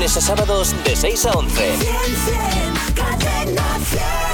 a sábados de 6 a 11.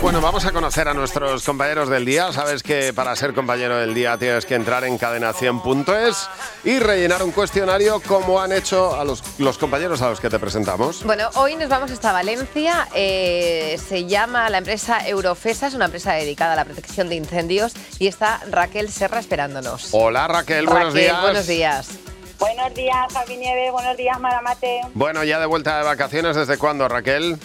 Bueno, vamos a conocer a nuestros compañeros del día. Sabes que para ser compañero del día tienes que entrar en cadena100.es y rellenar un cuestionario como han hecho a los, los compañeros a los que te presentamos. Bueno, hoy nos vamos hasta Valencia. Eh, se llama la empresa Eurofesa, es una empresa dedicada a la protección de incendios y está Raquel Serra esperándonos. Hola Raquel, buenos Raquel, días. buenos días. Buenos días, Javi Nieve. Buenos días, Maramate. Bueno, ya de vuelta de vacaciones, ¿desde cuándo, Raquel?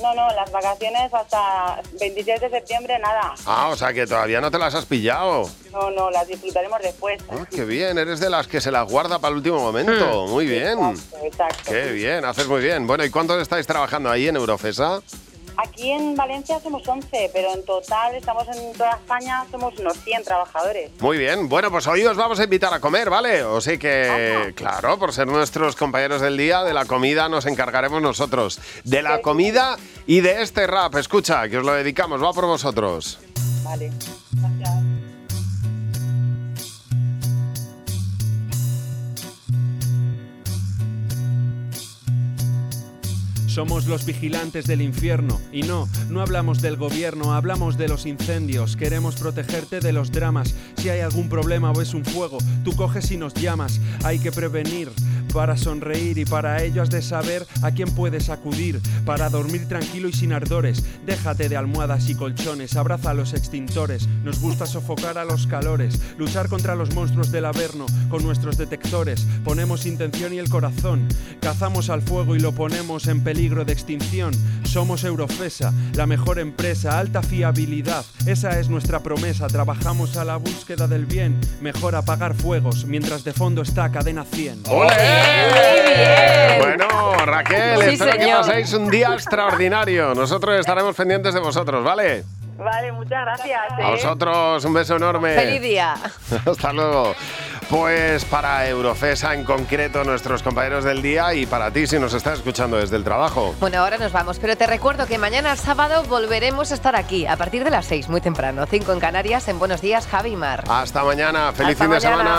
No, no, las vacaciones hasta 26 de septiembre, nada. Ah, o sea que todavía no te las has pillado. No, no, las disfrutaremos después. Ah, qué bien, eres de las que se las guarda para el último momento. Muy bien. Exacto, exacto. Qué bien, haces muy bien. Bueno, ¿y cuántos estáis trabajando ahí en Eurofesa? Aquí en Valencia somos 11, pero en total estamos en toda España, somos unos 100 trabajadores. Muy bien, bueno, pues hoy os vamos a invitar a comer, ¿vale? O sea que, claro, por ser nuestros compañeros del día, de la comida nos encargaremos nosotros. De la comida y de este rap, escucha, que os lo dedicamos, va por vosotros. Vale, gracias. Somos los vigilantes del infierno. Y no, no hablamos del gobierno, hablamos de los incendios. Queremos protegerte de los dramas. Si hay algún problema o es un fuego, tú coges y nos llamas. Hay que prevenir para sonreír y para ello has de saber a quién puedes acudir. Para dormir tranquilo y sin ardores. Déjate de almohadas y colchones, abraza a los extintores. Nos gusta sofocar a los calores, luchar contra los monstruos del averno con nuestros detectores. Ponemos intención y el corazón. Cazamos al fuego y lo ponemos en peligro de extinción. Somos Eurofesa, la mejor empresa, alta fiabilidad. Esa es nuestra promesa. Trabajamos a la búsqueda del bien. Mejor apagar fuegos mientras de fondo está cadena 100. Bueno, Raquel, Sí, espero que paséis un día extraordinario. Nosotros estaremos pendientes de vosotros, ¿vale? Vale, muchas gracias. A ¿eh? vosotros un beso enorme. ¡Feliz día! Hasta luego. Pues para Eurofesa en concreto, nuestros compañeros del día y para ti si nos estás escuchando desde el trabajo. Bueno, ahora nos vamos, pero te recuerdo que mañana sábado volveremos a estar aquí a partir de las 6, muy temprano, 5 en Canarias, en Buenos Días, Javi y Mar. Hasta mañana. Feliz Hasta fin de semana.